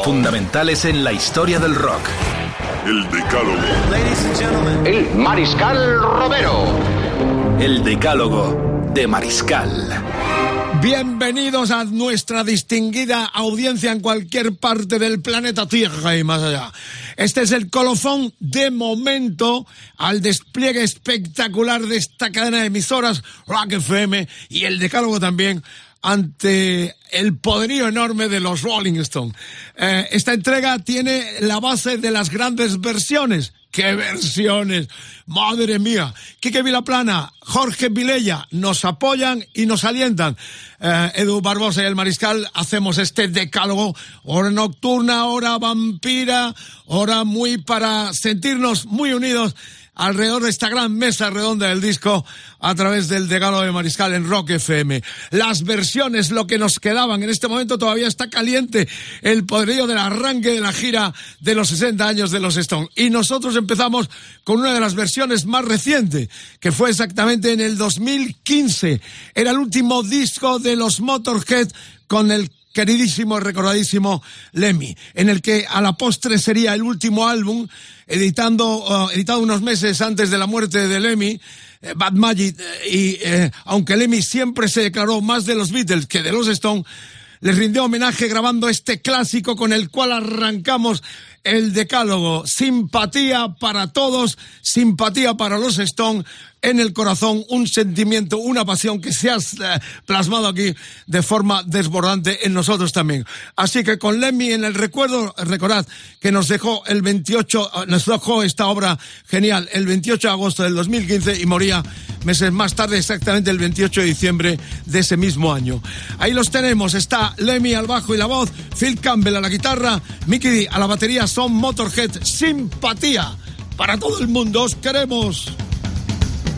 Fundamentales en la historia del rock. El Decálogo. El Mariscal Romero. El Decálogo de Mariscal. Bienvenidos a nuestra distinguida audiencia en cualquier parte del planeta Tierra y más allá. Este es el colofón de momento al despliegue espectacular de esta cadena de emisoras Rock FM y el decálogo también ante el poderío enorme de los Rolling Stones. Eh, esta entrega tiene la base de las grandes versiones. ¡Qué versiones! ¡Madre mía! Quique Vilaplana, Jorge Vilella nos apoyan y nos alientan. Eh, Edu Barbosa y el Mariscal hacemos este decálogo, hora nocturna, hora vampira, hora muy para sentirnos muy unidos alrededor de esta gran mesa redonda del disco a través del Degalo de Mariscal en Rock FM. Las versiones, lo que nos quedaban en este momento todavía está caliente el poderío del arranque de la gira de los 60 años de los Stones. Y nosotros empezamos con una de las versiones más recientes, que fue exactamente en el 2015. Era el último disco de los Motorhead con el queridísimo, recordadísimo Lemmy, en el que a la postre sería el último álbum, editando, uh, editado unos meses antes de la muerte de Lemmy, eh, Bad Magic, eh, y eh, aunque Lemmy siempre se declaró más de los Beatles que de los Stones, les rindió homenaje grabando este clásico con el cual arrancamos el decálogo. Simpatía para todos, simpatía para los Stone, en el corazón, un sentimiento, una pasión que se ha eh, plasmado aquí de forma desbordante en nosotros también. Así que con Lemmy en el recuerdo, recordad que nos dejó el 28, eh, nos dejó esta obra genial el 28 de agosto del 2015 y moría meses más tarde, exactamente el 28 de diciembre de ese mismo año. Ahí los tenemos, está Lemmy al bajo y la voz, Phil Campbell a la guitarra, Mickey D a la batería, son Motorhead, simpatía para todo el mundo, os queremos.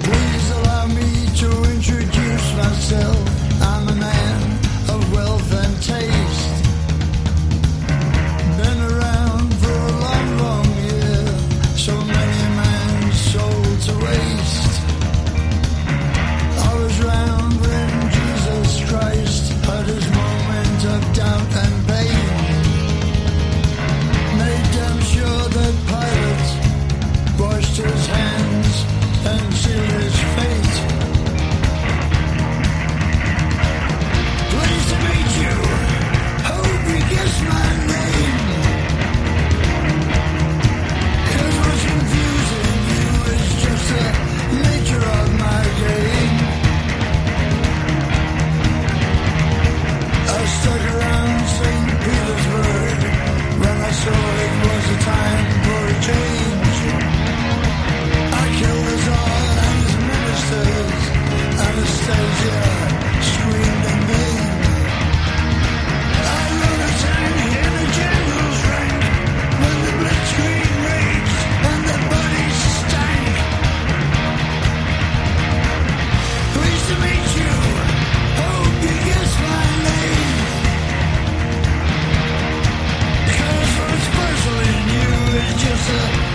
Please allow me to introduce myself. nostalgia is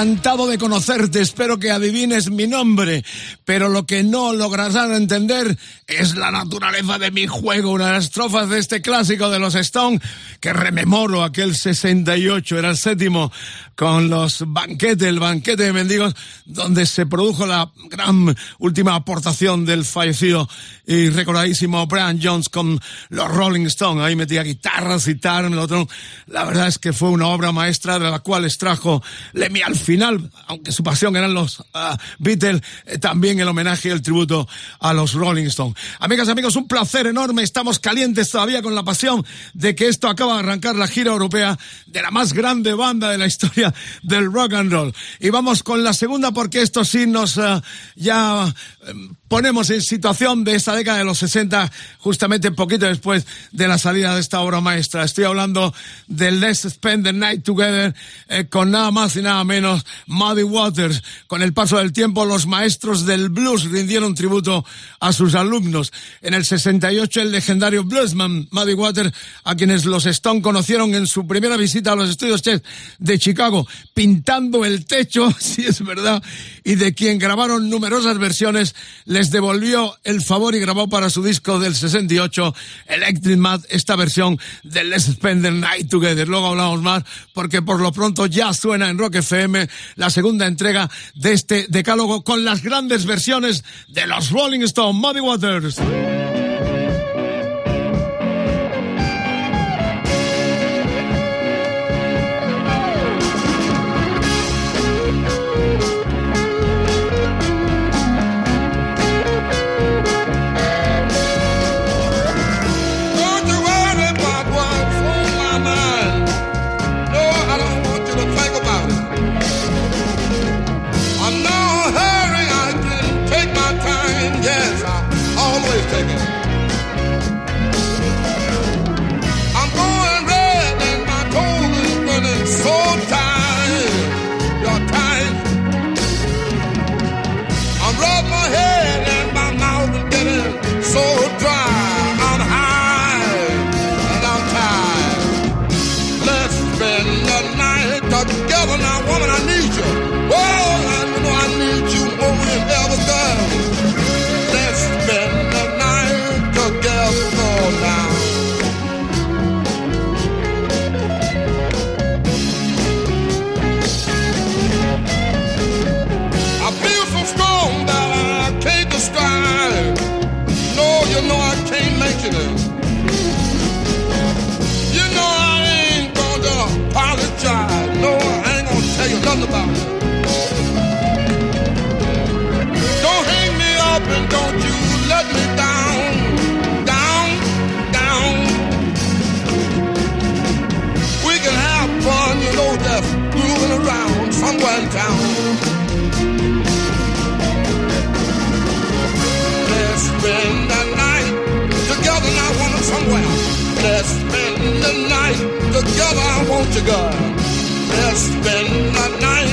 encantado de conocerte, espero que adivines mi nombre, pero lo que no lograrán entender es la naturaleza de mi juego, una de las estrofas de este clásico de los Stone que rememoro aquel 68, era el séptimo con los banquetes, el banquete de mendigos, donde se produjo la gran última aportación del fallecido y recordadísimo Brian Jones con los Rolling Stones. Ahí metía guitarras, citar, otro. La verdad es que fue una obra maestra de la cual extrajo Lemmy al final, aunque su pasión eran los uh, Beatles, eh, también el homenaje y el tributo a los Rolling Stones. Amigas, amigos, un placer enorme. Estamos calientes todavía con la pasión de que esto acaba de arrancar la gira europea de la más grande banda de la historia del rock and roll. Y vamos con la segunda porque esto sí nos uh, ya ponemos en situación de esta década de los 60, justamente poquito después de la salida de esta obra maestra. Estoy hablando de Let's Spend the Night Together eh, con nada más y nada menos Muddy Waters. Con el paso del tiempo, los maestros del blues rindieron tributo a sus alumnos. En el 68, el legendario bluesman Muddy Waters, a quienes los Stone conocieron en su primera visita a los estudios de Chicago, pintando el techo, si es verdad, y de quien grabaron numerosas versiones, les devolvió el favor y grabó para su disco del 68, Electric Mad, esta versión de Let's Spend the Night Together. Luego hablamos más, porque por lo pronto ya suena en Rock FM la segunda entrega de este decálogo con las grandes versiones de los Rolling Stones, Muddy Waters. Moving around somewhere. Let's spend the night together now, woman, somewhere. Let's spend the night together, I want you, girl. Let's spend the night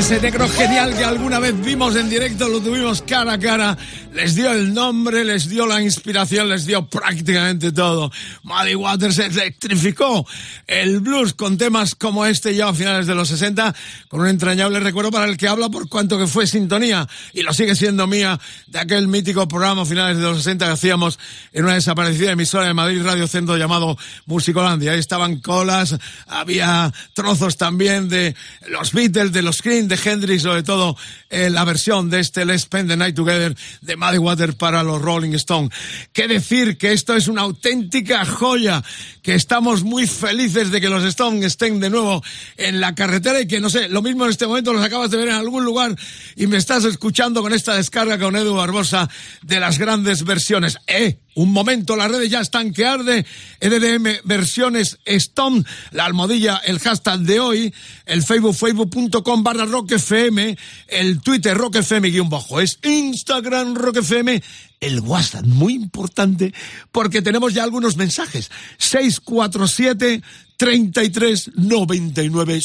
Ese negro genial que alguna vez vimos en directo, lo tuvimos cara a cara, les dio el nombre, les dio la inspiración, les dio prácticamente todo. Muddy Waters electrificó el blues con temas como este ya a finales de los 60, con un entrañable recuerdo para el que habla por cuanto que fue sintonía, y lo sigue siendo mía, de aquel mítico programa a finales de los 60 que hacíamos en una desaparecida emisora de Madrid Radio Centro llamado Musicolandia. Ahí estaban colas, había trozos también de los Beatles, de los Cream, de Hendrix, sobre todo eh, la versión de este Let's Spend the Night Together de Water para los Rolling Stones. Qué decir que esto es una auténtica joya, que estamos muy felices de que los Stones estén de nuevo en la carretera y que, no sé, lo mismo en este momento los acabas de ver en algún lugar y me estás escuchando con esta descarga con Edu Barbosa de las grandes versiones. ¡Eh! Un momento, las redes ya están que arde. EDM versiones Stone, la almohadilla, el hashtag de hoy, el Facebook, facebook.com barra Rock FM, el Twitter Rock FM guion bajo, es Instagram Rock FM, el WhatsApp, muy importante, porque tenemos ya algunos mensajes. 647 33 99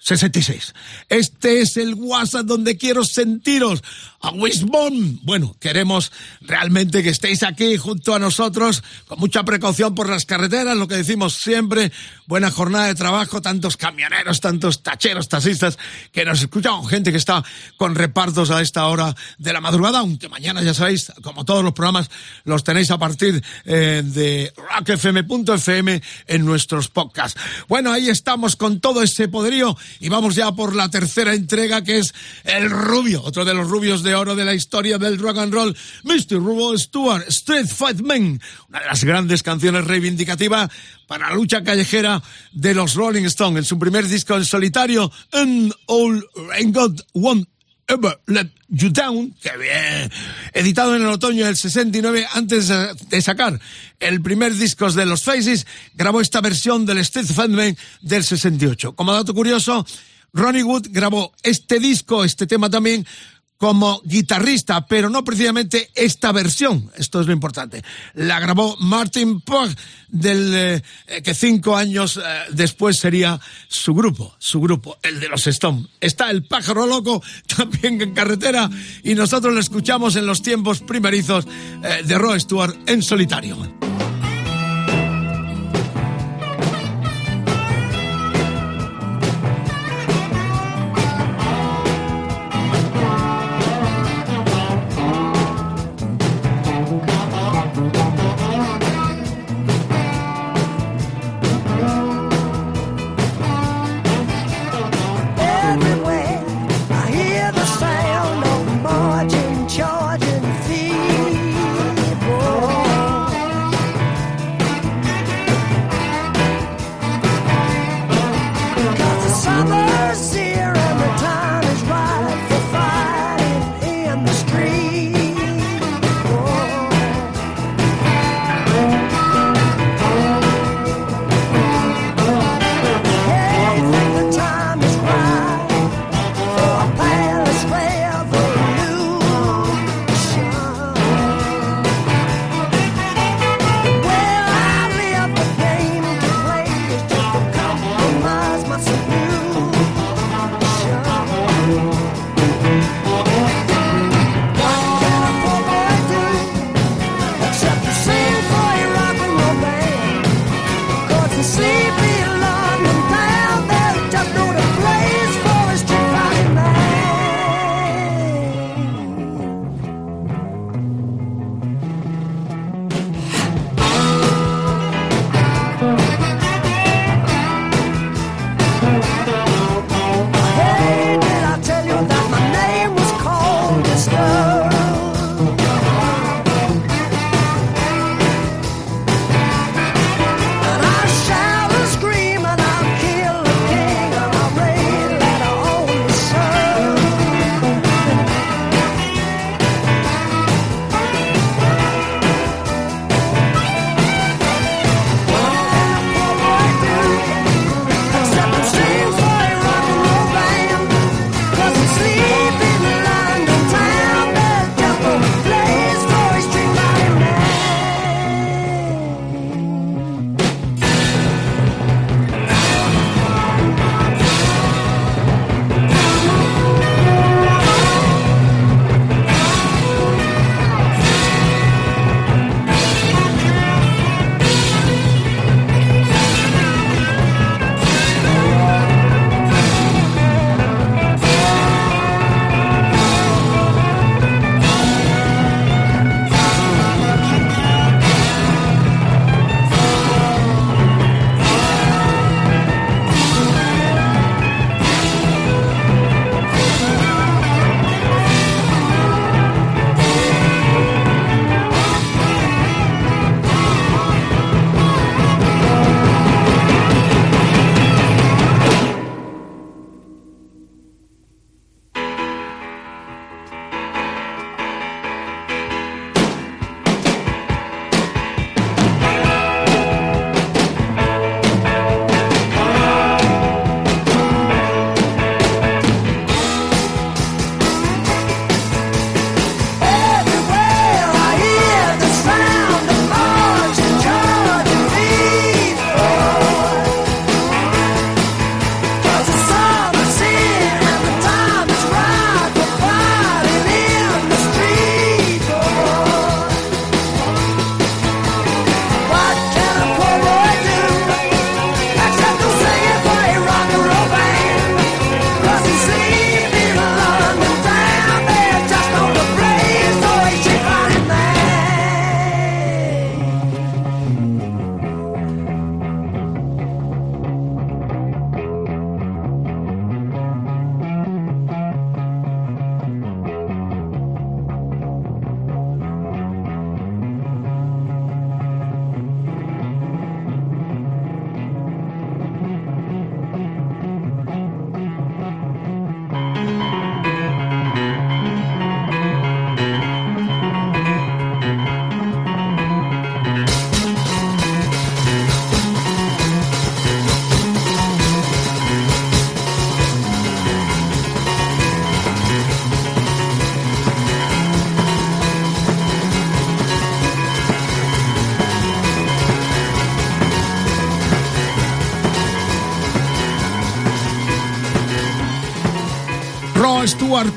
66. Este es el WhatsApp donde quiero sentiros a Wisbon. Bueno, queremos realmente que estéis aquí junto a nosotros con mucha precaución por las carreteras, lo que decimos siempre, buena jornada de trabajo, tantos camioneros, tantos tacheros, taxistas que nos escuchan, gente que está con repartos a esta hora de la madrugada, aunque mañana ya sabéis, como todos los programas, los tenéis a partir eh, de rockfm.fm en nuestros podcasts. Bueno, ahí estamos con todo ese poderío y vamos ya por la tercera entrega que es El Rubio, otro de los rubios de oro de la historia del rock and roll, Mr. Rubo Stewart, Street Fight Man, una de las grandes canciones reivindicativas para la lucha callejera de los Rolling Stones en su primer disco en solitario, And All Ain't Got One Let You Down, que bien, editado en el otoño del 69, antes de sacar el primer disco de los Faces, grabó esta versión del Street Man del 68. Como dato curioso, Ronnie Wood grabó este disco, este tema también, como guitarrista, pero no precisamente esta versión. Esto es lo importante. La grabó Martin Pugh, del eh, que cinco años eh, después sería su grupo, su grupo, el de los Stones. Está el pájaro loco también en carretera y nosotros lo escuchamos en los tiempos primerizos eh, de Roy Stewart en solitario.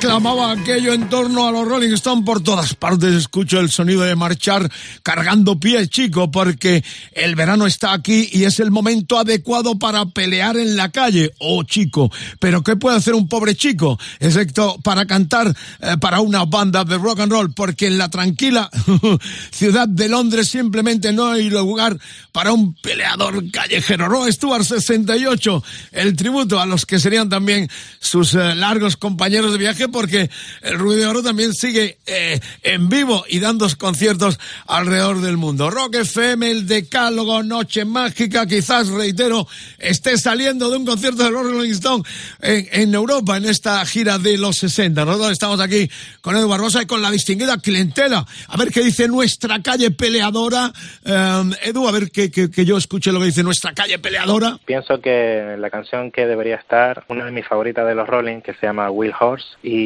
Clamaba aquello en torno a los Rolling Stones por todas partes. Escucho el sonido de marchar cargando pies, chico, porque el verano está aquí y es el momento adecuado para pelear en la calle. Oh, chico, pero ¿qué puede hacer un pobre chico? Excepto para cantar eh, para una banda de rock and roll, porque en la tranquila ciudad de Londres simplemente no hay lugar para un peleador callejero. Roy Stewart 68, el tributo a los que serían también sus eh, largos compañeros de viaje porque el Ruido de Oro también sigue eh, en vivo y dando conciertos alrededor del mundo. Rock FM, el Decálogo, Noche Mágica, quizás, reitero, esté saliendo de un concierto de los Rolling Stone en, en Europa en esta gira de los 60. Nosotros estamos aquí con Edu Barbosa y con la distinguida clientela. A ver qué dice nuestra calle peleadora. Eh, Edu, a ver que, que, que yo escuche lo que dice nuestra calle peleadora. Pienso que la canción que debería estar, una de mis favoritas de los Rolling, que se llama Will Horse, y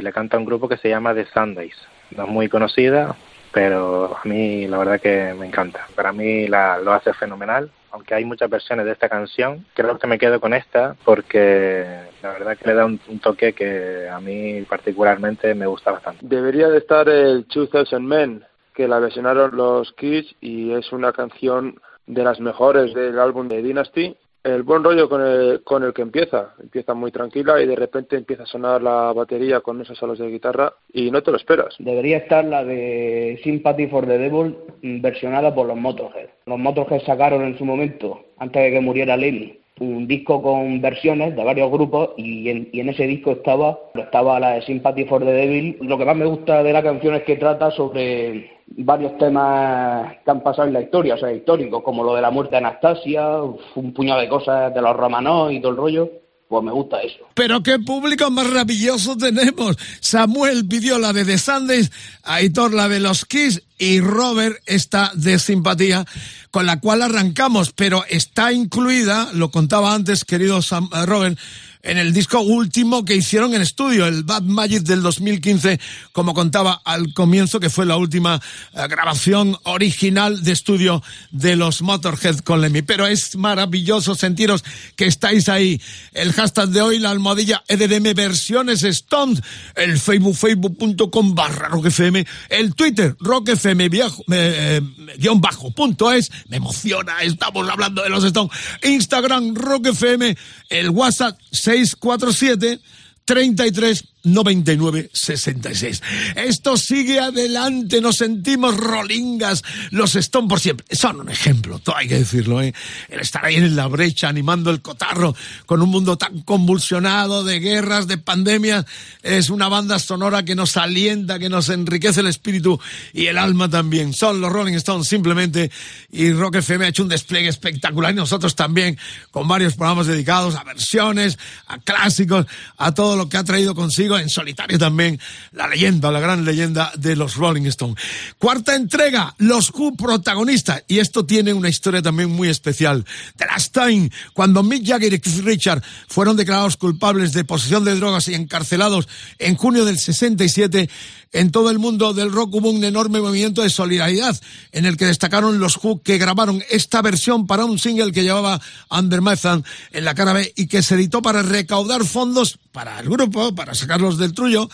le canta un grupo que se llama The Sundays. No es muy conocida, pero a mí la verdad que me encanta. Para mí la, lo hace fenomenal. Aunque hay muchas versiones de esta canción, creo que me quedo con esta porque la verdad que le da un, un toque que a mí particularmente me gusta bastante. Debería de estar el 2000 Men, que la versionaron los Kids y es una canción de las mejores del álbum de Dynasty. El buen rollo con el, con el que empieza. Empieza muy tranquila y de repente empieza a sonar la batería con esos solos de guitarra y no te lo esperas. Debería estar la de Sympathy for the Devil versionada por los Motorhead. Los Motorhead sacaron en su momento, antes de que muriera Lemmy, un disco con versiones de varios grupos y en, y en ese disco estaba, estaba la de Sympathy for the Devil. Lo que más me gusta de la canción es que trata sobre varios temas que han pasado en la historia, o sea, históricos, como lo de la muerte de Anastasia, un puñado de cosas de los romanos y todo el rollo. Pues me gusta eso. Pero qué público maravilloso tenemos. Samuel pidió la de The Sundays, Aitor la de los Kiss y Robert esta de simpatía con la cual arrancamos, pero está incluida, lo contaba antes, querido Sam, uh, Robert, en el disco último que hicieron en estudio, el Bad Magic del 2015, como contaba al comienzo, que fue la última uh, grabación original de estudio de los Motorhead con Lemmy. Pero es maravilloso sentiros que estáis ahí. El hashtag de hoy, la almohadilla EDM versiones Stone, el Facebook, facebook.com barra rockfm, el Twitter, rockfm viejo, eh, guion bajo punto es, me emociona, estamos hablando de los Stones. Instagram, Rock FM, el WhatsApp 647 33 99 66. Esto sigue adelante, nos sentimos rolingas, los Stone por siempre. Son un ejemplo, todo hay que decirlo, ¿eh? El estar ahí en la brecha animando el cotarro con un mundo tan convulsionado de guerras, de pandemias, es una banda sonora que nos alienta, que nos enriquece el espíritu y el alma también. Son los Rolling Stones simplemente y Rock FM ha hecho un despliegue espectacular y nosotros también con varios programas dedicados a versiones, a clásicos, a todo lo que ha traído consigo en solitario también la leyenda, la gran leyenda de los Rolling Stones. Cuarta entrega, los Who protagonistas, y esto tiene una historia también muy especial. The Last Time, cuando Mick Jagger y Keith Richard fueron declarados culpables de posesión de drogas y encarcelados en junio del 67, en todo el mundo del rock hubo un enorme movimiento de solidaridad en el que destacaron los Who que grabaron esta versión para un single que llevaba Under My Thumb en la cara B y que se editó para recaudar fondos para el grupo, para sacarlos del trullo.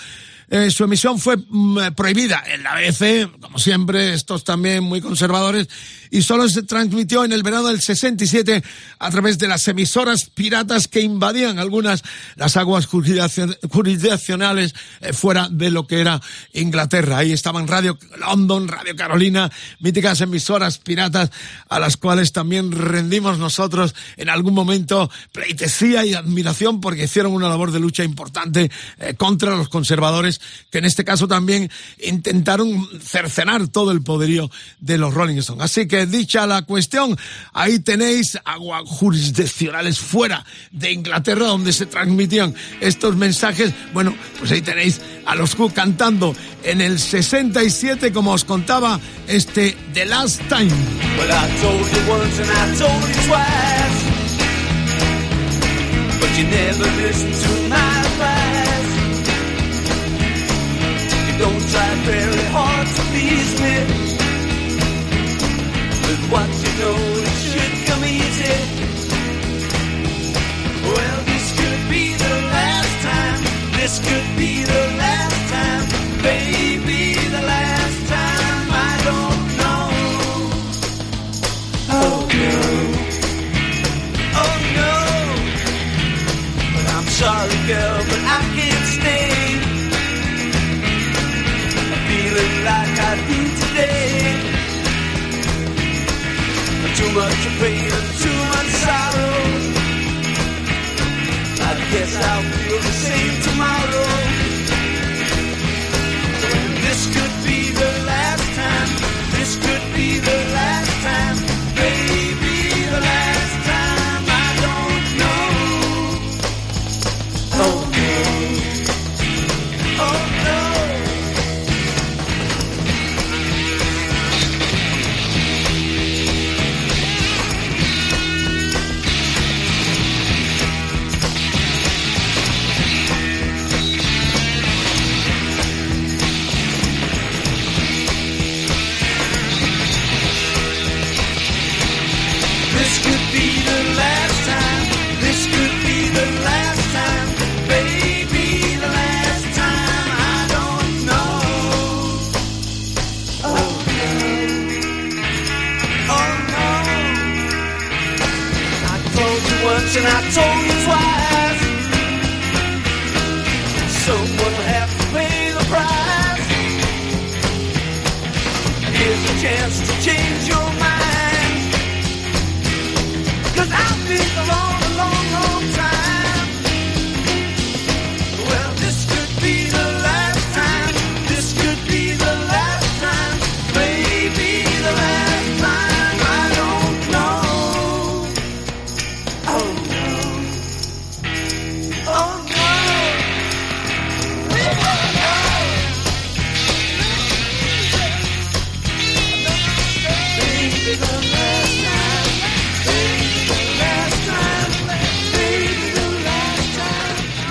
Eh, su emisión fue mm, prohibida en la BBC, como siempre, estos también muy conservadores, y solo se transmitió en el verano del 67 a través de las emisoras piratas que invadían algunas las aguas jurisdiccion- jurisdiccionales eh, fuera de lo que era Inglaterra. Ahí estaban Radio London, Radio Carolina, míticas emisoras piratas a las cuales también rendimos nosotros en algún momento pleitesía y admiración porque hicieron una labor de lucha importante eh, contra los conservadores que en este caso también intentaron cercenar todo el poderío de los Rolling Stones. Así que dicha la cuestión, ahí tenéis aguas jurisdiccionales fuera de Inglaterra donde se transmitían estos mensajes. Bueno, pues ahí tenéis a los Who cantando en el 67, como os contaba, este The Last Time. Well, I told you once and I told you twice. But you never listened to my don't try very hard to please me. With what you know, it should come easy.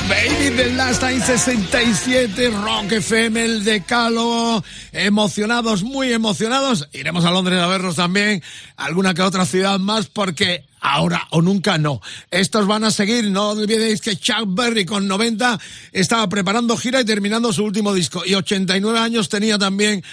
Baby The Last Time 67, Rock FM, el Decálogo, emocionados, muy emocionados. Iremos a Londres a verlos también, alguna que otra ciudad más, porque ahora o nunca no. Estos van a seguir, no olvidéis que Chuck Berry con 90 estaba preparando gira y terminando su último disco. Y 89 años tenía también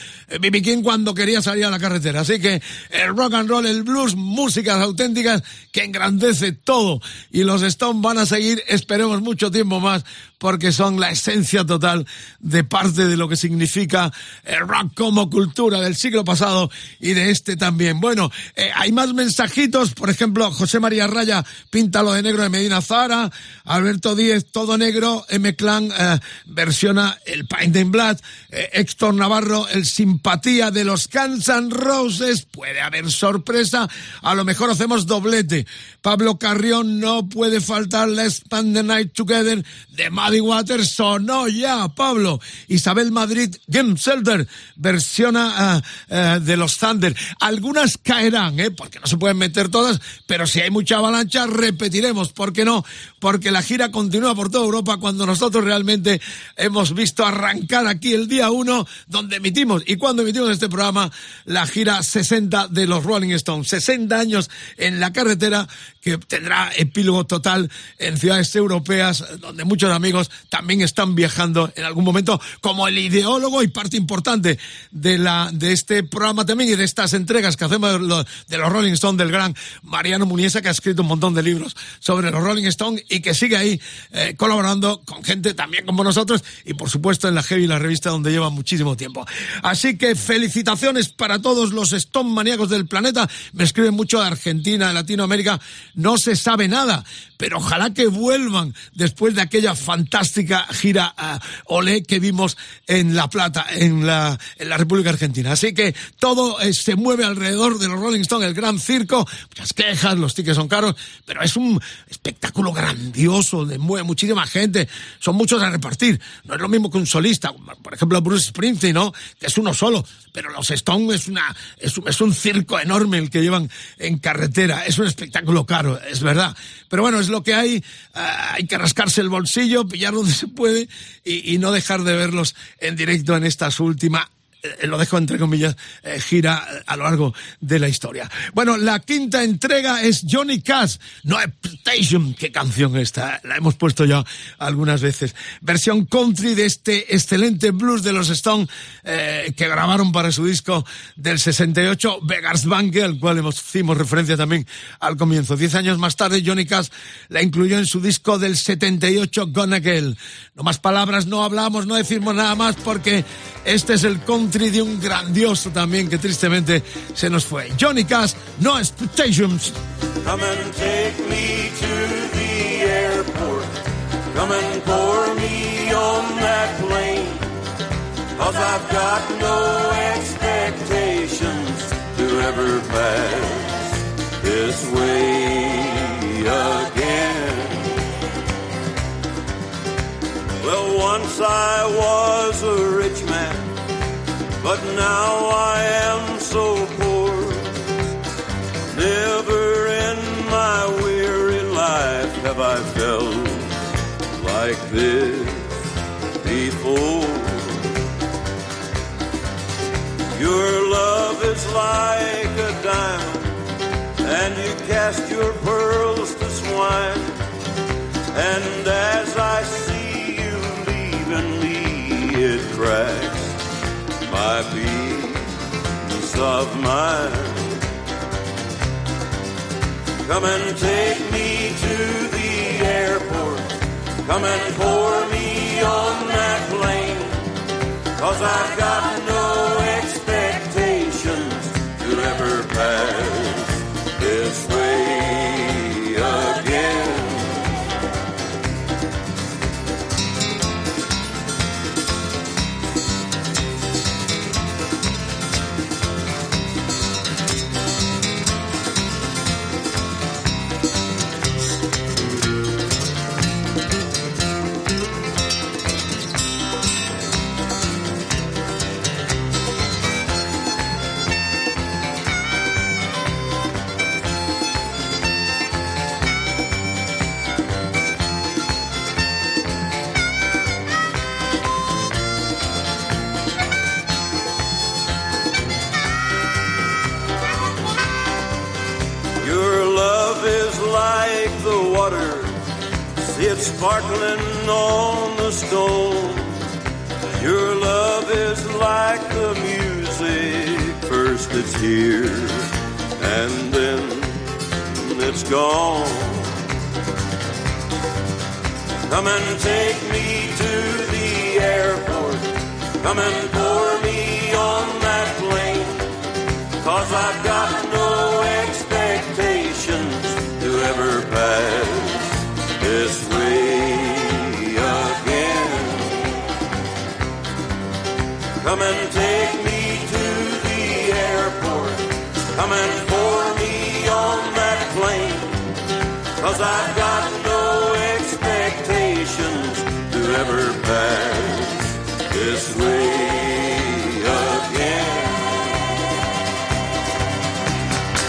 B.B. King cuando quería salir a la carretera. Así que el rock and roll, el blues, músicas auténticas que engrandece todo. Y los Stones van a seguir, esperemos mucho tiempo más, porque son la esencia total de parte de lo que significa el rock como cultura del siglo pasado y de este también. Bueno, eh, hay más mensajitos, por ejemplo, José María Raya, Píntalo de negro de Medina Zara, Alberto Díez, Todo Negro, M Clan eh, versiona el Paint in Blood, eh, Héctor Navarro, el Simpatía de los N' Roses, puede haber sorpresa, a lo mejor hacemos doblete. Pablo Carrión, no puede faltar. Let's Spend the Night Together. De Muddy Waters, sonó ya, Pablo. Isabel Madrid, Game Shelter, versiona eh, eh, de los Thunder. Algunas caerán, ¿eh? porque no se pueden meter todas, pero si hay mucha avalancha, repetiremos, ¿por qué no? Porque la gira continúa por toda Europa cuando nosotros realmente hemos visto arrancar aquí el día uno, donde emitimos, y cuando emitimos este programa, la gira 60 de los Rolling Stones. 60 años en la carretera que tendrá epílogo total en ciudades europeas, donde muchos amigos también están viajando en algún momento, como el ideólogo y parte importante de la de este programa también y de estas entregas que hacemos de los, de los Rolling Stones del gran Mariano Muniesa, que ha escrito un montón de libros sobre los Rolling Stones y que sigue ahí eh, colaborando con gente también como nosotros y por supuesto en la Heavy, la revista donde lleva muchísimo tiempo. Así que felicitaciones para todos los Stone maníacos del planeta. Me escriben mucho de Argentina, de Latinoamérica. No se sabe nada, pero ojalá que vuelvan después de aquella fantástica gira uh, Olé que vimos en La Plata, en la, en la República Argentina. Así que todo eh, se mueve alrededor de los Rolling Stones, el gran circo, muchas quejas, los tickets son caros, pero es un espectáculo grandioso, de mueve muchísima gente, son muchos a repartir. No es lo mismo que un solista, por ejemplo Bruce Springsteen, ¿no? Que es uno solo, pero los Stones es una, es es un circo enorme el que llevan en carretera, es un espectáculo caro, es verdad. Pero bueno, es lo que hay, uh, hay que rascarse el bolsillo, pillar donde se puede y, no dejar de verlos en directo en esta su última eh, lo dejo entre comillas, eh, gira a lo largo de la historia. Bueno, la quinta entrega es Johnny Cash, No Expectation. Qué canción esta, la hemos puesto ya algunas veces. Versión country de este excelente blues de los Stones eh, que grabaron para su disco del 68, Vegas Bank, al cual hicimos referencia también al comienzo. Diez años más tarde, Johnny Cash la incluyó en su disco del 78, Gonna Girl. No más palabras, no hablamos, no decimos nada más porque este es el country grandioso también que tristemente se nos fue. Johnny Cash, No Expectations. Come and take me to the airport. Come and pour me on that plane. Cause I've got no expectations to ever pass this way again. Well, once I was a rich man, but now I am so poor. Never in my weary life have I felt like this before. Your love is like a diamond, and you cast your pearls to swine. And as I see you leaving me, it cracks my peace of mind. Come and take me to the airport. Come and pour me on that plane. Cause I've got no sparkling on the stone. Your love is like the music, first it's here and then it's gone. Come and take I've got no expectations to ever pass this way.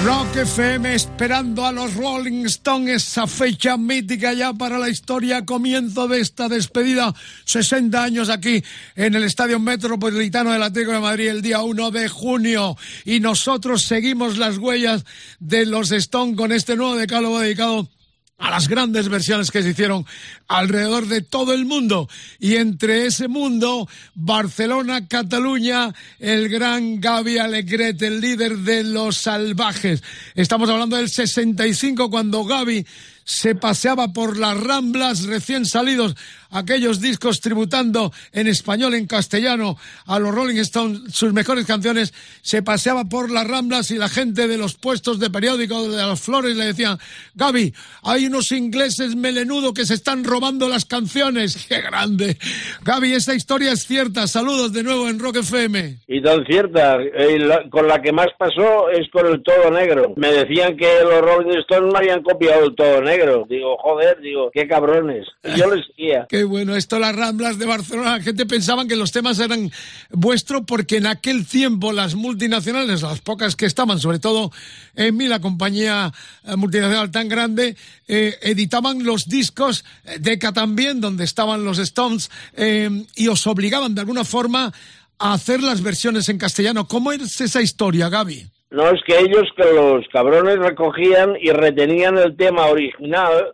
Rock FM esperando a los Rolling Stones, esa fecha mítica ya para la historia, comienzo de esta despedida, 60 años aquí en el Estadio Metropolitano del Atlético de Madrid el día 1 de junio y nosotros seguimos las huellas de los Stones con este nuevo decálogo dedicado a las grandes versiones que se hicieron alrededor de todo el mundo. Y entre ese mundo, Barcelona, Cataluña, el gran Gaby Alegret, el líder de los salvajes. Estamos hablando del 65, cuando Gaby se paseaba por las ramblas recién salidos aquellos discos tributando en español, en castellano a los Rolling Stones sus mejores canciones, se paseaba por las ramblas y la gente de los puestos de periódico de las flores le decían, Gaby, hay unos ingleses melenudo que se están robando las canciones. ¡Qué grande! Gaby, esa historia es cierta. Saludos de nuevo en Rock FM. Y tan cierta, eh, la- con la que más pasó es con el todo negro. Me decían que los Rolling Stones me habían copiado el todo negro. Digo, joder, digo, qué cabrones. Yo les seguía. Qué bueno, esto las Ramblas de Barcelona. La gente pensaba que los temas eran vuestros porque en aquel tiempo las multinacionales, las pocas que estaban, sobre todo en mí, la compañía eh, multinacional tan grande, eh, editaban los discos eh, Decca también, donde estaban los Stones, eh, y os obligaban de alguna forma a hacer las versiones en castellano. ¿Cómo es esa historia, Gaby? No, es que ellos, que los cabrones recogían y retenían el tema original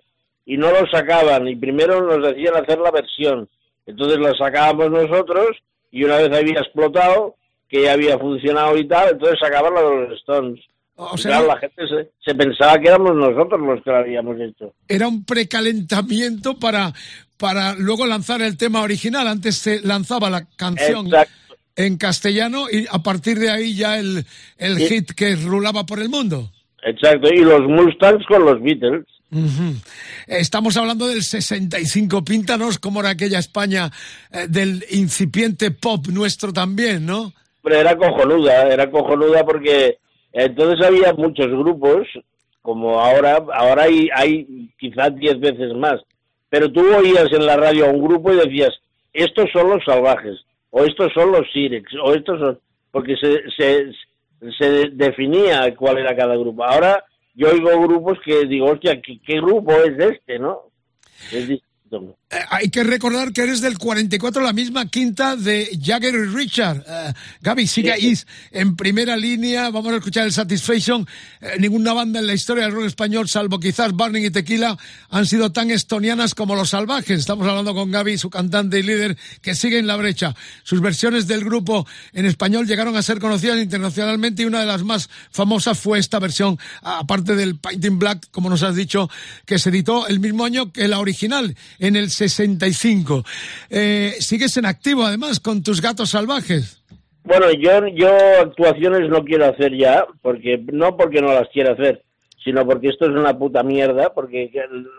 y no lo sacaban. Y primero nos decían hacer la versión. Entonces la sacábamos nosotros y una vez había explotado, que ya había funcionado y tal, entonces sacaban la de los Stones. O sea, claro, la gente se, se pensaba que éramos nosotros los que lo habíamos hecho. era un precalentamiento para, para luego lanzar el tema original. Antes se lanzaba la canción. Exacto, en castellano y a partir de ahí ya el, el Sí. hit que rulaba por el mundo. Exacto, y los Mustangs con los Beatles. Estamos hablando del 65. Píntanos cómo era aquella España eh, del incipiente pop nuestro también, ¿no? Pero era cojonuda, era cojonuda porque entonces había muchos grupos, como ahora, ahora hay, hay quizás diez veces más. Pero tú oías en la radio a un grupo y decías, estos son los salvajes, o estos son los Sirex, o estos son... Porque se, se, se definía cuál era cada grupo. Ahora yo oigo grupos que digo, hostia, ¿qué, qué grupo es este, no? Es distinto. Eh, hay que recordar que eres del 44, la misma quinta de Jagger y Richard. Eh, Gaby, sigue ahí en primera línea. Vamos a escuchar el Satisfaction. Eh, ninguna banda en la historia del rock español, salvo quizás Burning y Tequila, han sido tan estonianas como Los Salvajes. Estamos hablando con Gaby, su cantante y líder, que sigue en la brecha. Sus versiones del grupo en español llegaron a ser conocidas internacionalmente y una de las más famosas fue esta versión, aparte del Painting Black, como nos has dicho, que se editó el mismo año que la original, en el 65. Eh, sigues en activo, además, con tus gatos salvajes. Bueno, yo, yo actuaciones no quiero hacer ya, porque no porque no las quiera hacer, sino porque esto es una puta mierda, porque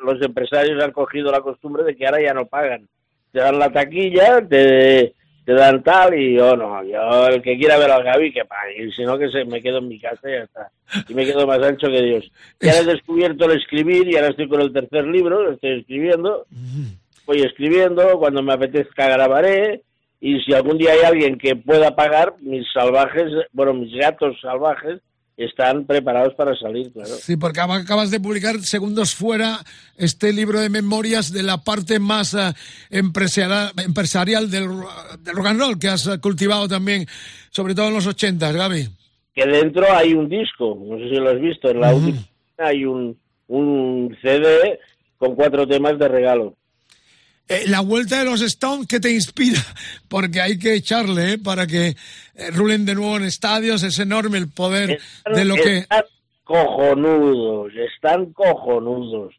los empresarios han cogido la costumbre de que ahora ya no pagan. Te dan la taquilla, te, te dan tal, y yo no, yo el que quiera ver al Gaby que pague, y si no que se me quedo en mi casa y ya está. Y me quedo más ancho que Dios. Y ahora he descubierto el escribir y ahora estoy con el tercer libro, lo estoy escribiendo, voy escribiendo, cuando me apetezca grabaré, y si algún día hay alguien que pueda pagar, mis salvajes, bueno, mis gatos salvajes están preparados para salir, claro. Sí, porque acab- acabas de publicar Segundos Fuera, este libro de memorias de la parte más eh, empresarial, empresarial del, del rock and roll que has eh, cultivado también, sobre todo en los 80, Gaby. Que dentro hay un disco, no sé si lo has visto, en la última hay un, un CD con cuatro temas de regalo. Eh, la vuelta de los Stones, ¿qué te inspira? Porque hay que echarle ¿eh? para que eh, rulen de nuevo en estadios, es enorme el poder de lo que... Están cojonudos, están cojonudos.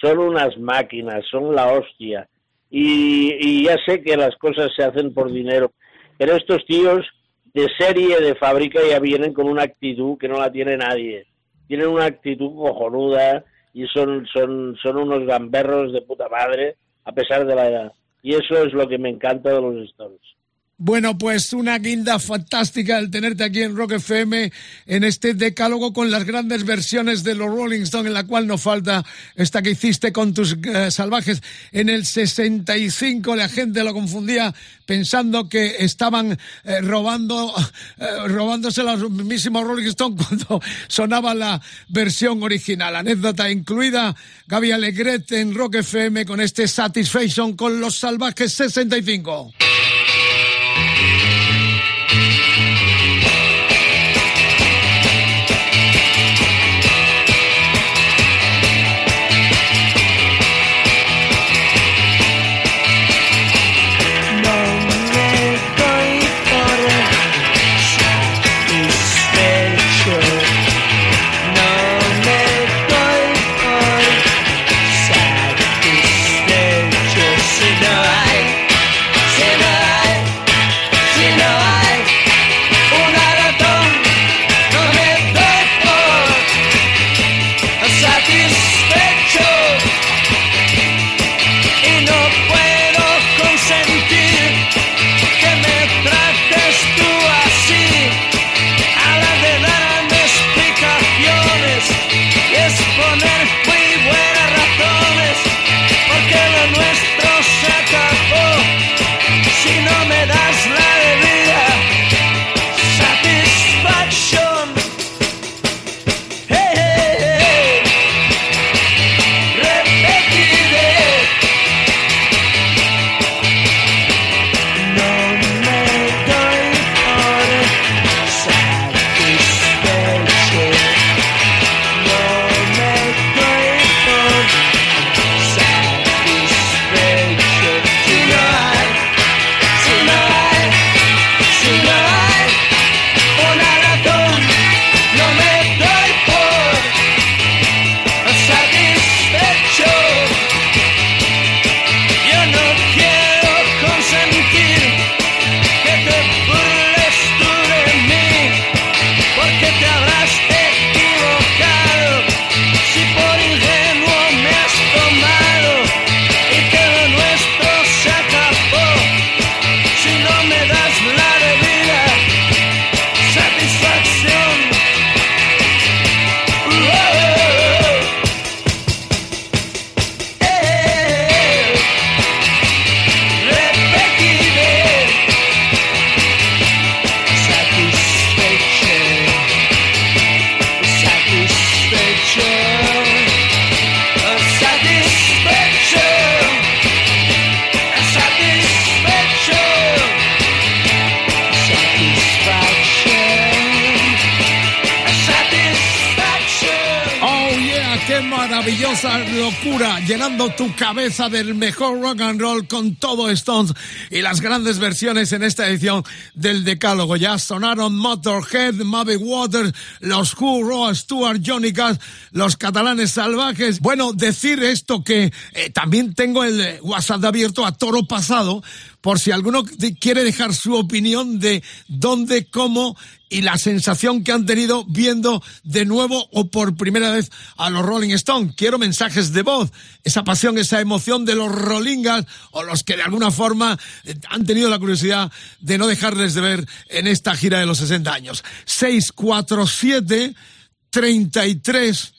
Son unas máquinas, son la hostia. Y, y ya sé que las cosas se hacen por dinero, pero estos tíos de serie, de fábrica, ya vienen con una actitud que no la tiene nadie. Tienen una actitud cojonuda y son, son, son unos gamberros de puta madre, a pesar de la edad. Y eso es lo que me encanta de los Stones. Bueno, pues una guinda fantástica el tenerte aquí en Rock FM en este decálogo con las grandes versiones de los Rolling Stones, en la cual no falta esta que hiciste con tus eh, salvajes. En el 65 la gente lo confundía pensando que estaban eh, robando, eh, robándose los mismísimos Rolling Stones cuando sonaba la versión original. Anécdota incluida, Gaby Alegret en Rock FM con este Satisfaction con los salvajes 65. Thank you. Maravillosa locura, llenando tu cabeza del mejor rock and roll con todo Stones y las grandes versiones en esta edición del Decálogo. Ya sonaron Motorhead, Muddy Waters, los Who, Roa Stewart, Johnny Cash, los catalanes salvajes. Bueno, decir esto que eh, también tengo el eh, WhatsApp abierto a toro pasado por si alguno quiere dejar su opinión de dónde, cómo y la sensación que han tenido viendo de nuevo o por primera vez a los Rolling Stones. Quiero mensajes de voz, esa pasión, esa emoción de los Rollingas o los que de alguna forma eh, han tenido la curiosidad de no dejarles de ver en esta gira de los 60 años. 647 33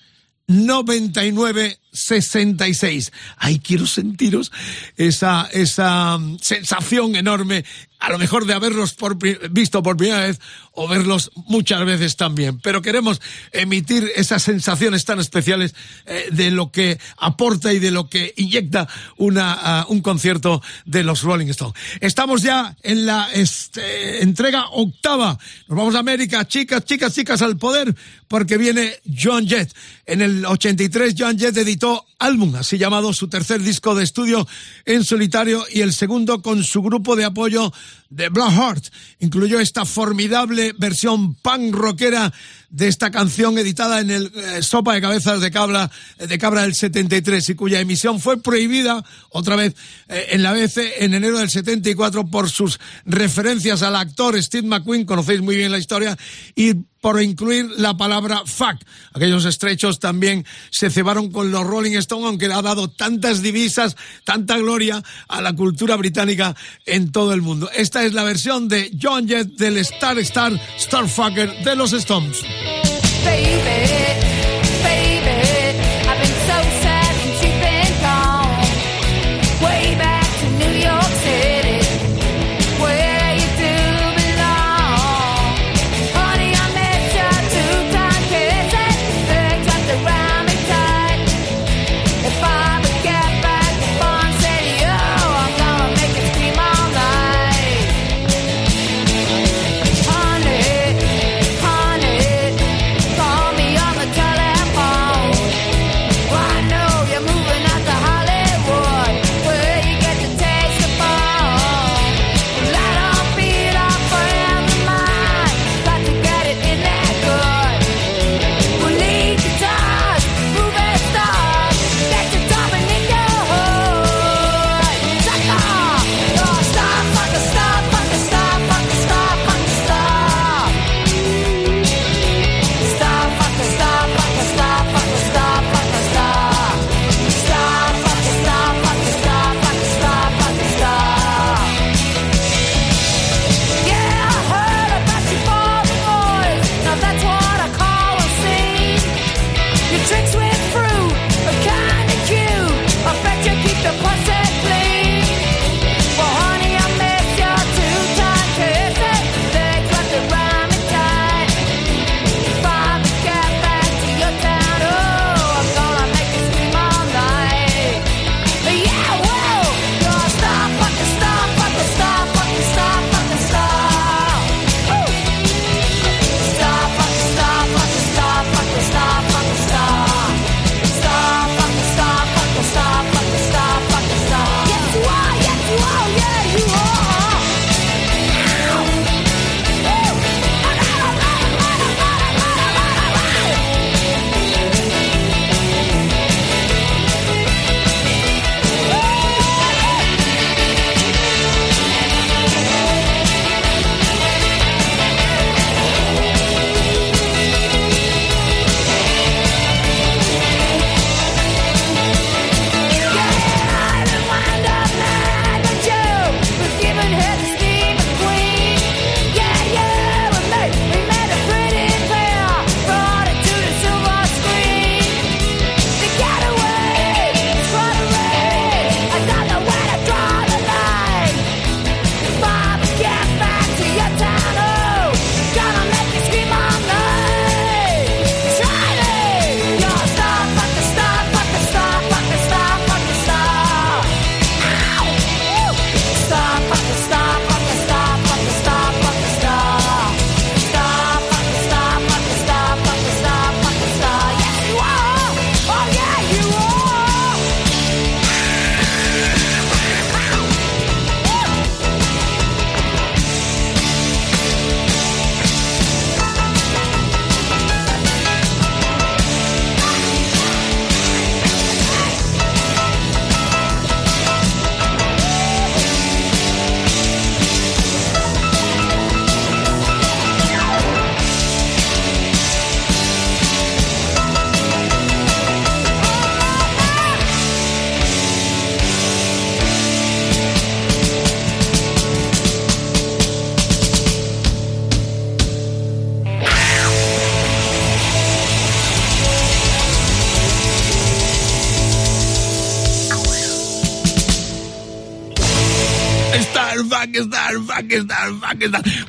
99 66. Ay, quiero sentiros esa, esa mm, sensación enorme, a lo mejor de haberlos visto por primera vez o verlos muchas veces también. Pero queremos emitir esas sensaciones tan especiales eh, de lo que aporta y de lo que inyecta una, uh, un concierto de los Rolling Stones. Estamos ya en la este, entrega octava. Nos vamos a América, chicas, chicas, chicas al poder, porque viene John Jett. En el 83 John Jett editó álbum, así llamado su tercer disco de estudio en solitario y el segundo con su grupo de apoyo de Black Heart. Incluyó esta formidable versión punk rockera de esta canción editada en el eh, Sopa de Cabezas de Cabra, de Cabra del 73 y cuya emisión fue prohibida otra vez eh, en la BBC en enero del 74 por sus referencias al actor Steve McQueen, conocéis muy bien la historia, y por incluir la palabra fuck. Aquellos estrechos también se cebaron con los Rolling Stones, aunque ha dado tantas divisas, tanta gloria a la cultura británica en todo el mundo. Esta es la versión de John Jett del Star Star Starfucker de los Stones.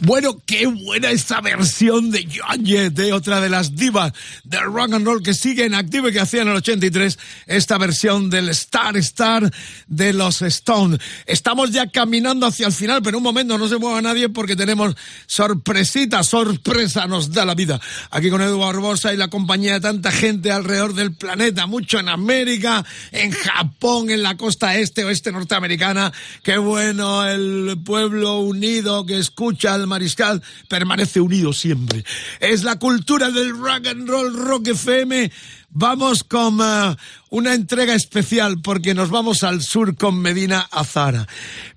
Bueno, qué buena esta versión de Joan Jett, eh, otra de las divas del rock and roll que sigue en activo y que hacía en el 83 esta versión del Star Star de los Stones. Estamos ya caminando hacia el final, pero un momento no se mueva nadie porque tenemos sorpresita, sorpresa nos da la vida. Aquí con Edu Barbosa y la compañía de tanta gente alrededor del planeta, mucho en América, en Japón, en la costa este, oeste norteamericana. Qué bueno el pueblo unido que escucha al mariscal, permanece unido siempre. Es la cultura del rock and roll, rock FM. Vamos con uh, una entrega especial porque nos vamos al sur con Medina Azara.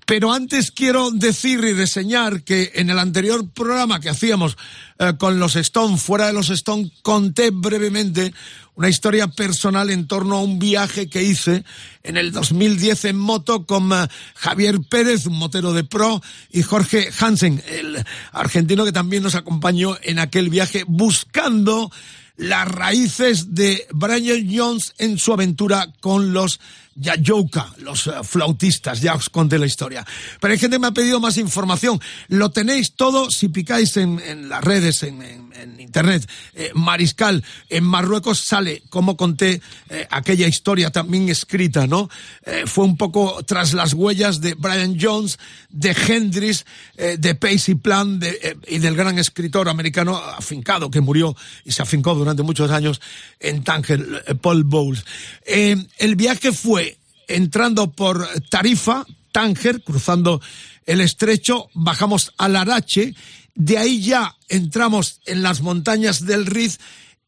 Pero antes quiero decir y reseñar que en el anterior programa que hacíamos uh, con los Stone, fuera de los Stone, conté brevemente una historia personal en torno a un viaje que hice en el 2010 en moto con uh, Javier Pérez, un motero de pro, y Jorge Hansen, el argentino que también nos acompañó en aquel viaje buscando las raíces de Brian Jones en su aventura con los Yayouka, los uh, flautistas, ya os conté la historia. Pero hay gente que me ha pedido más información. Lo tenéis todo si picáis en, en las redes, en, en internet. Eh, Mariscal, en Marruecos sale, como conté eh, aquella historia también escrita, ¿no? Eh, fue un poco tras las huellas de Brian Jones, de Hendrix, de Pacey Plan y del gran escritor americano afincado que murió y se afincó durante muchos años en Tánger, Paul Bowles. el viaje fue entrando por Tarifa, Tánger, cruzando el estrecho, bajamos al Arache, de ahí ya entramos en las montañas del Riz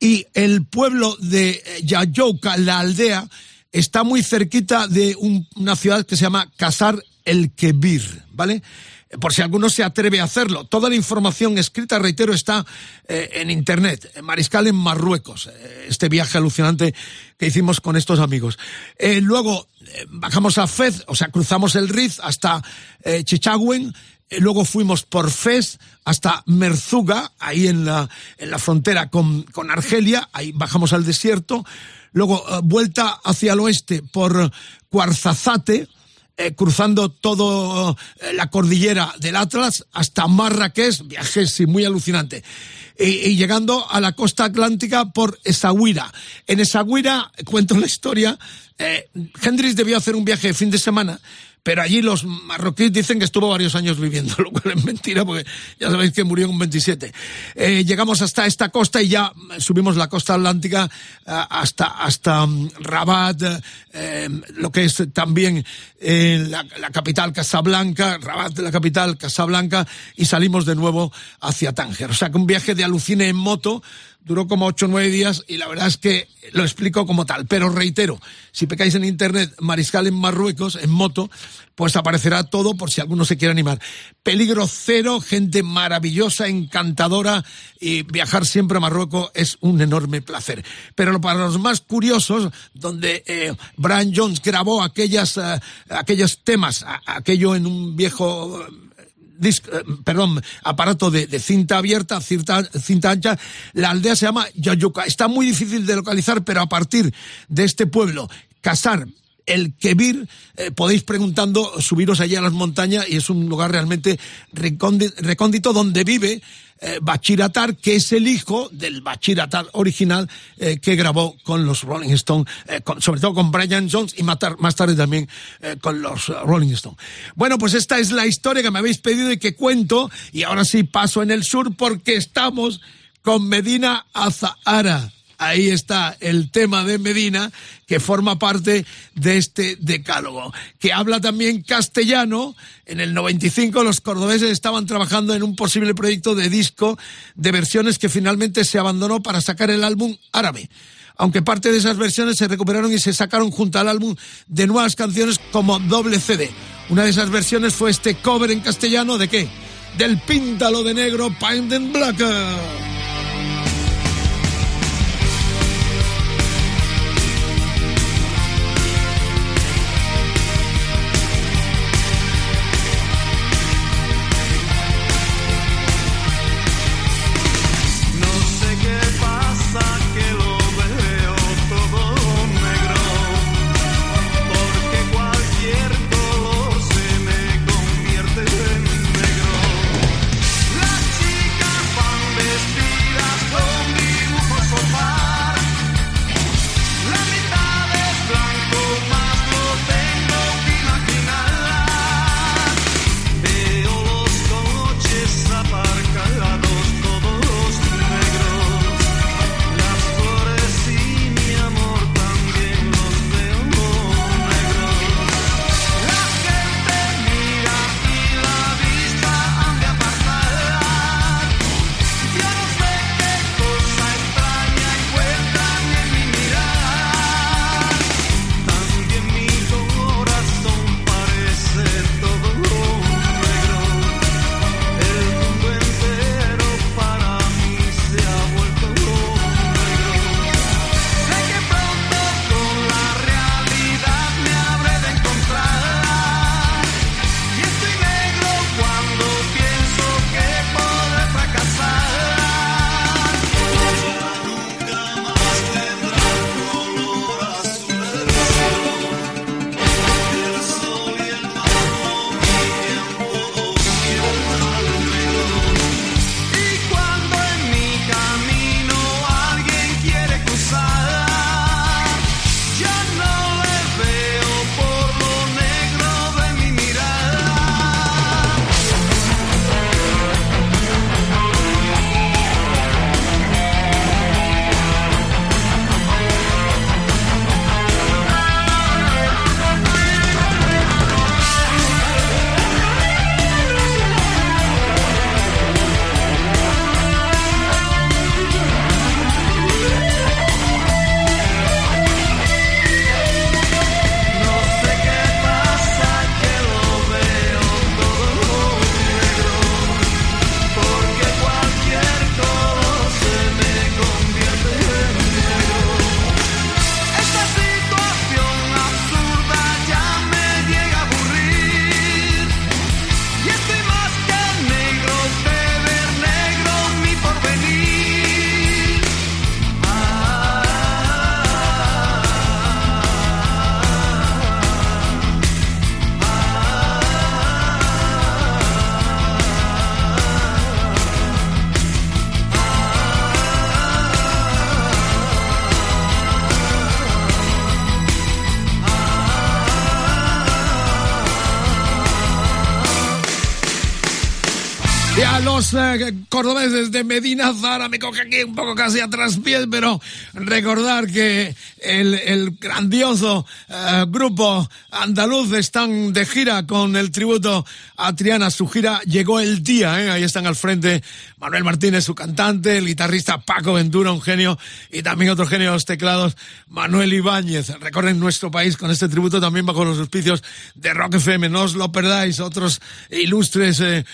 y el pueblo de Yayouka, la aldea, está muy cerquita de un, una ciudad que se llama Casar el Kebir, ¿vale? por si alguno se atreve a hacerlo. Toda la información escrita, reitero, está eh, en internet. Mariscal en Marruecos, eh, este viaje alucinante que hicimos con estos amigos. Eh, luego bajamos a Fez, o sea, cruzamos el Riz hasta Chichagüen. Luego fuimos por Fez hasta Merzuga, ahí en la, en la frontera con, con Argelia, ahí bajamos al desierto. Luego vuelta hacia el oeste por Cuarzazate, eh, cruzando todo eh, la cordillera del Atlas hasta Marrakech, viaje sí, muy alucinante. Y, llegando a la costa atlántica por Essaouira. En Essaouira, cuento la historia, eh, Hendrix debió hacer un viaje de fin de semana pero allí los marroquíes dicen que estuvo varios años viviendo, lo cual es mentira porque ya sabéis que murió con 27. Eh, llegamos hasta esta costa y ya subimos la costa atlántica uh, hasta, hasta um, Rabat, eh, lo que es también eh, la, la, capital Casablanca, Rabat la capital Casablanca y salimos de nuevo hacia Tánger. O sea que un viaje de alucine en moto duró como ocho o nueve días y la verdad es que lo explico como tal. Pero reitero, si pecáis en internet Mariscal en Marruecos, en moto, pues aparecerá todo por si alguno se quiere animar. Peligro cero, gente maravillosa, encantadora y viajar siempre a Marruecos es un enorme placer. Pero para los más curiosos, donde eh, Brian Jones grabó aquellas, uh, aquellos temas, aquello en un viejo disc, eh, perdón, aparato de, de, cinta abierta, cinta, cinta ancha, la aldea se llama Yayuca. Está muy difícil de localizar, pero a partir de este pueblo, Casar, el Kebir, eh, podéis preguntando, subiros allí a las montañas y es un lugar realmente recóndito, donde vive eh, Bachiratar, que es el hijo del Bachiratar original eh, que grabó con los Rolling Stones, eh, sobre todo con Brian Jones y más, más tarde también eh, con los Rolling Stones. Bueno, pues esta es la historia que me habéis pedido y que cuento y ahora sí paso en el sur porque estamos con Medina Azahara. Ahí está el tema de Medina, que forma parte de este decálogo, que habla también castellano. En el 95 los cordobeses estaban trabajando en un posible proyecto de disco de versiones que finalmente se abandonó para sacar el álbum árabe. Aunque parte de esas versiones se recuperaron y se sacaron junto al álbum de nuevas canciones como doble CD. Una de esas versiones fue este cover en castellano de qué? Del Píntalo de Negro, Paint in Black. Los eh, cordobeses de Medina Zara, me coge aquí un poco casi atrás pies, pero recordar que el, el grandioso eh, grupo andaluz están de gira con el tributo a Triana. Su gira llegó el día, ¿eh? ahí están al frente Manuel Martínez, su cantante, el guitarrista Paco Ventura, un genio, y también otro genio de los teclados, Manuel Ibáñez. Recorren nuestro país con este tributo también bajo los auspicios de Rock FM. No os lo perdáis, otros ilustres eh,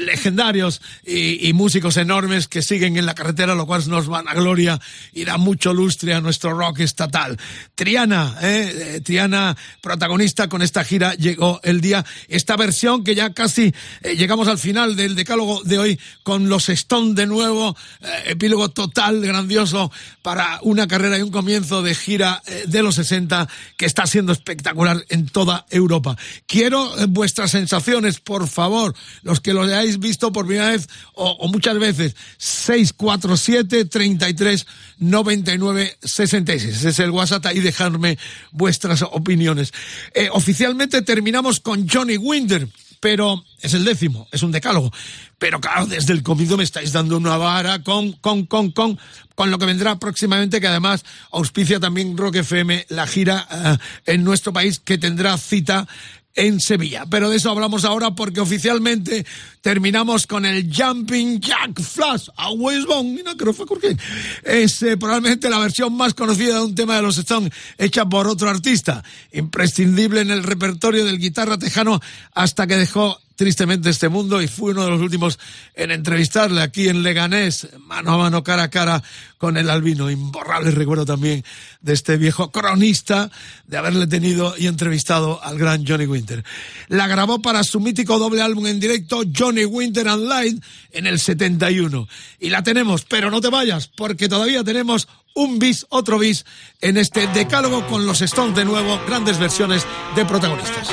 legendarios y, y músicos enormes que siguen en la carretera, lo cual nos van a gloria y da mucho lustre a nuestro rock estatal. Triana, eh, eh, Triana, protagonista con esta gira, llegó el día. Esta versión que ya casi eh, llegamos al final del decálogo de hoy con los Stone de nuevo, eh, epílogo total, grandioso para una carrera y un comienzo de gira de los 60 que está siendo espectacular en toda Europa. Quiero vuestras sensaciones, por favor, los que lo hayáis visto por primera vez o, muchas veces. 647 33 99 66. Ese es el WhatsApp y dejarme vuestras opiniones. Eh, oficialmente terminamos con Johnny Winter, pero es el décimo, es un decálogo. Pero claro, desde el comienzo me estáis dando una vara con, con, con, con, con lo que vendrá próximamente, que además auspicia también Rock FM, la gira eh, en nuestro país, que tendrá cita en Sevilla. Pero de eso hablamos ahora porque oficialmente terminamos con el Jumping Jack Flash a Wishbone. Mira, no fue porque es eh, probablemente la versión más conocida de un tema de los Stones hecha por otro artista, imprescindible en el repertorio del guitarra tejano hasta que dejó tristemente este mundo y fue uno de los últimos en entrevistarle aquí en Leganés, mano a mano, cara a cara con el albino. Imborrable recuerdo también de este viejo cronista de haberle tenido y entrevistado al gran Johnny Winter. La grabó para su mítico doble álbum en directo Johnny Winter and Light en el 71. Y la tenemos, pero no te vayas porque todavía tenemos un bis, otro bis en este decálogo con los Stones de nuevo, grandes versiones de protagonistas.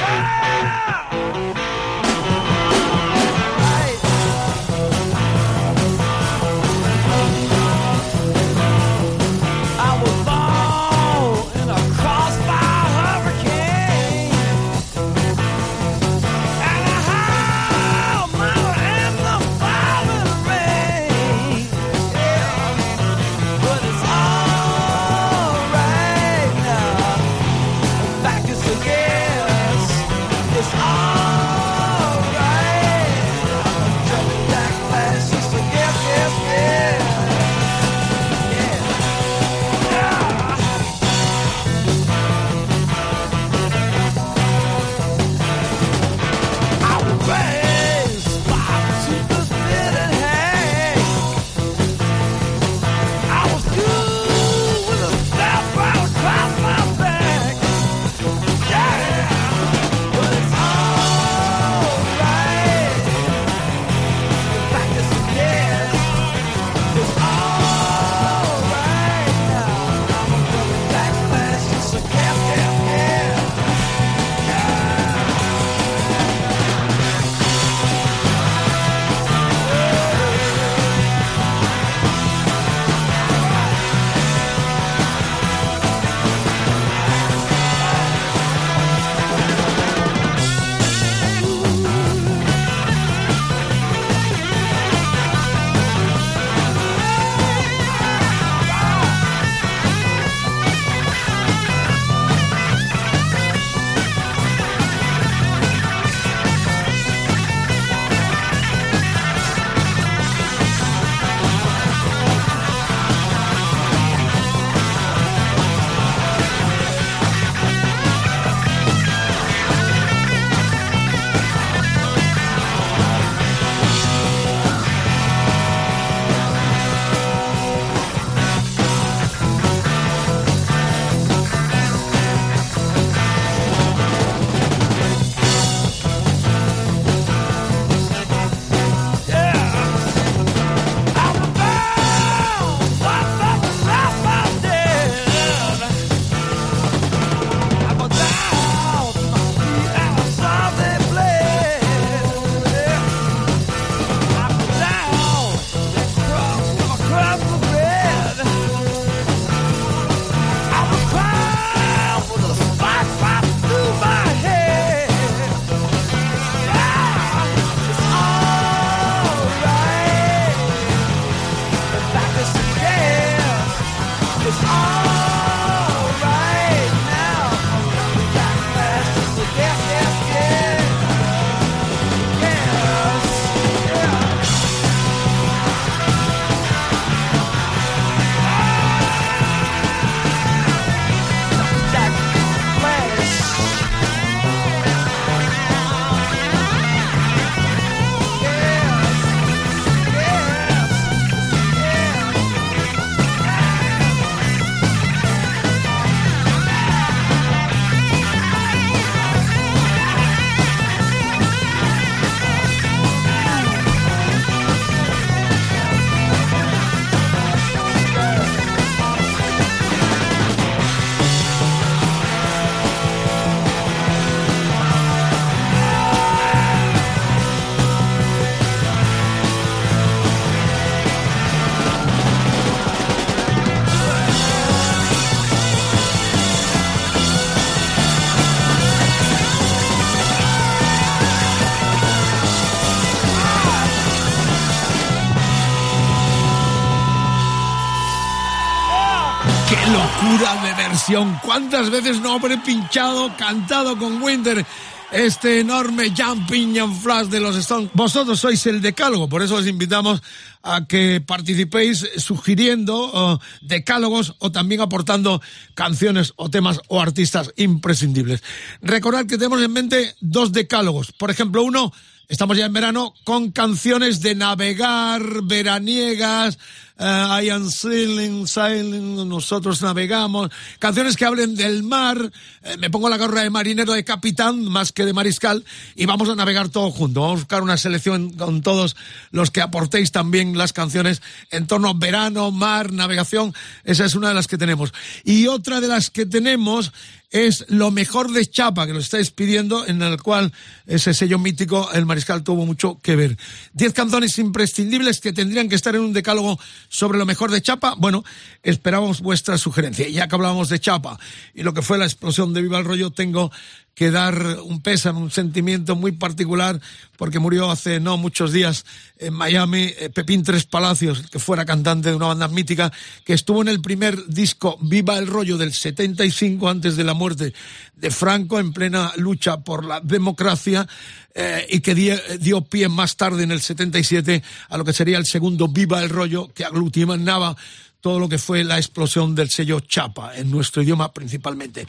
¿Cuántas veces no habré pinchado, cantado con Winter este enorme Jumping and Flash de los Stones? Vosotros sois el decálogo, por eso os invitamos a que participéis sugiriendo uh, decálogos o también aportando canciones o temas o artistas imprescindibles. Recordad que tenemos en mente dos decálogos. Por ejemplo, uno, estamos ya en verano, con canciones de navegar, veraniegas, eh, I am sailing, sailing, nosotros navegamos, canciones que hablen del mar, eh, me pongo la gorra de marinero de capitán más que de mariscal y vamos a navegar todos juntos. Vamos a buscar una selección con todos los que aportéis también las canciones en torno a verano, mar, navegación. Esa es una de las que tenemos. Y otra de las que tenemos es lo mejor de Chapa, que lo estáis pidiendo, en el cual ese sello mítico, el mariscal tuvo mucho que ver. Diez canciones imprescindibles que tendrían que estar en un decálogo sobre lo mejor de Chapa. Bueno, esperamos vuestra sugerencia. Ya que hablábamos de Chapa y lo que fue la explosión de Viva el Rollo, tengo que dar un pésame, un sentimiento muy particular, porque murió hace no muchos días en Miami eh, Pepín Tres Palacios, que fuera cantante de una banda mítica, que estuvo en el primer disco Viva el Rollo del 75, antes de la muerte de Franco, en plena lucha por la democracia, eh, y que dio pie más tarde, en el 77, a lo que sería el segundo Viva el Rollo, que aglutinaba todo lo que fue la explosión del sello Chapa, en nuestro idioma principalmente.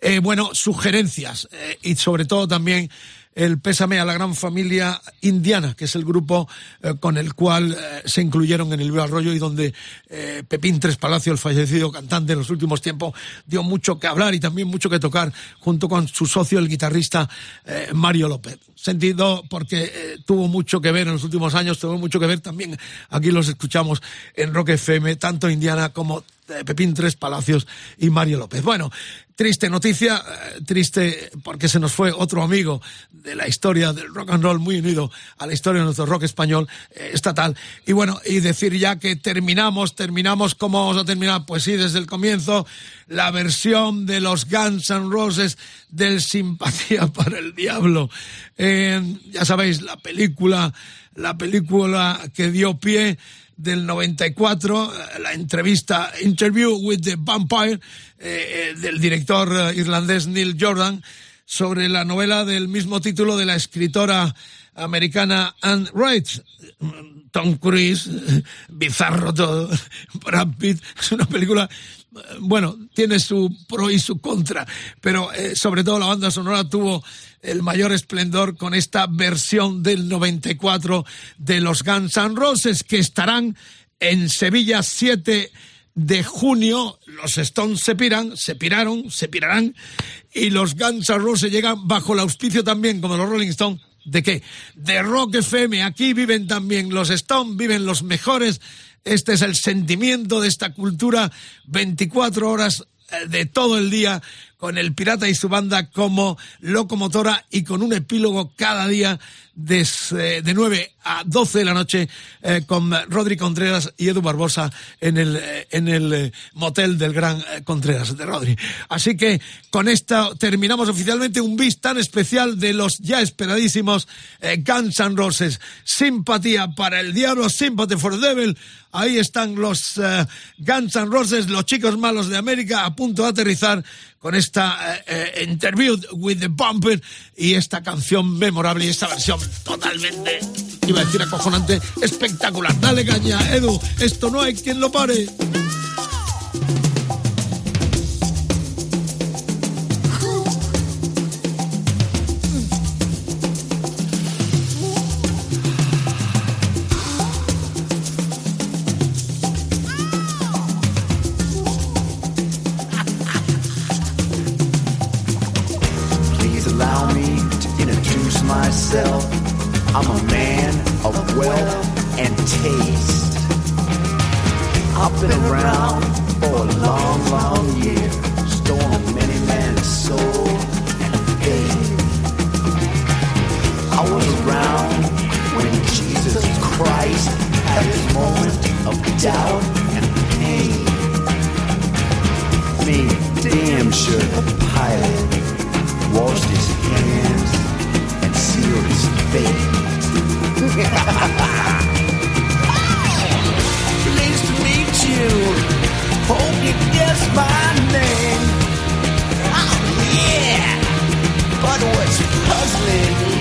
Eh, bueno, sugerencias eh, y sobre todo también el pésame a la gran familia indiana, que es el grupo eh, con el cual eh, se incluyeron en el Viva Rollo y donde eh, Pepín Tres Palacio, el fallecido cantante en los últimos tiempos, dio mucho que hablar y también mucho que tocar junto con su socio, el guitarrista Mario López. Sentido porque tuvo mucho que ver en los últimos años, tuvo mucho que ver también, aquí los escuchamos en Rock FM, tanto Indiana como Pepín Tres Palacios y Mario López. Bueno, triste noticia, eh, triste porque se nos fue otro amigo de la historia del rock and roll muy unido a la historia de nuestro rock español eh, estatal. Y bueno, y decir ya que terminamos, terminamos, ¿cómo vamos a terminar? Pues sí, desde el comienzo, la versión de los Guns N' Roses del Simpatía para el Diablo. Eh, ya sabéis, la película, la película que dio pie del 94, eh, la entrevista Interview with the Vampire eh, eh, del director eh, irlandés Neil Jordan sobre la novela del mismo título de la escritora americana Anne Wright. Tom Cruise, bizarro todo, Brad Pitt, es una película bueno, tiene su pro y su contra, pero eh, sobre todo la banda sonora tuvo el mayor esplendor con esta versión del 94 de los Guns N' Roses que estarán en Sevilla 7 de junio. Los Stones se piran, se piraron, se pirarán y los Guns N' Roses llegan bajo el auspicio también, como los Rolling Stones, ¿de qué? De Rock FM. Aquí viven también los Stones, viven los mejores. Este es el sentimiento de esta cultura, 24 horas eh, de todo el día, con el pirata y su banda como locomotora y con un epílogo cada día de, de 9 a 12 de la noche eh, con Rodri Contreras y Edu Barbosa en el, eh, en el eh, motel del gran eh, Contreras de Rodri. Así que con esto terminamos oficialmente un bis tan especial de los ya esperadísimos eh, Guns N' Roses. Simpatía para el diablo, Sympathy for the Devil. Ahí están los eh, Guns N' Roses, los chicos malos de América, a punto de aterrizar con esta eh, eh, interview with the Bumper y esta canción memorable y esta versión totalmente, iba a decir acojonante, espectacular. Dale caña, Edu, esto no hay quien lo pare. ground when Jesus Christ had his moment of doubt and pain. Me damn sure the pilot washed his hands and sealed his fate. Pleased to meet you. Hope you guess my name. Oh yeah, but what's puzzling?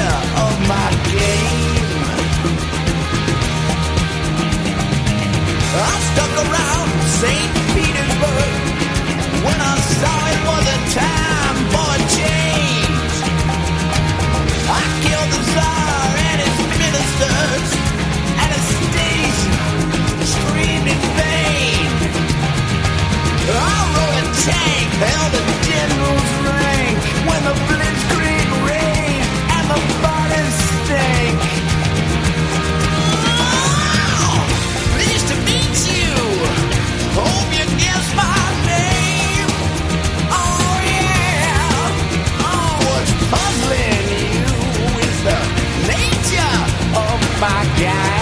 of my game. I stuck around St. Petersburg when I saw it was time for change. I killed the and his ministers screamed in vain. I rode a tank, held a general's rank when the my guy.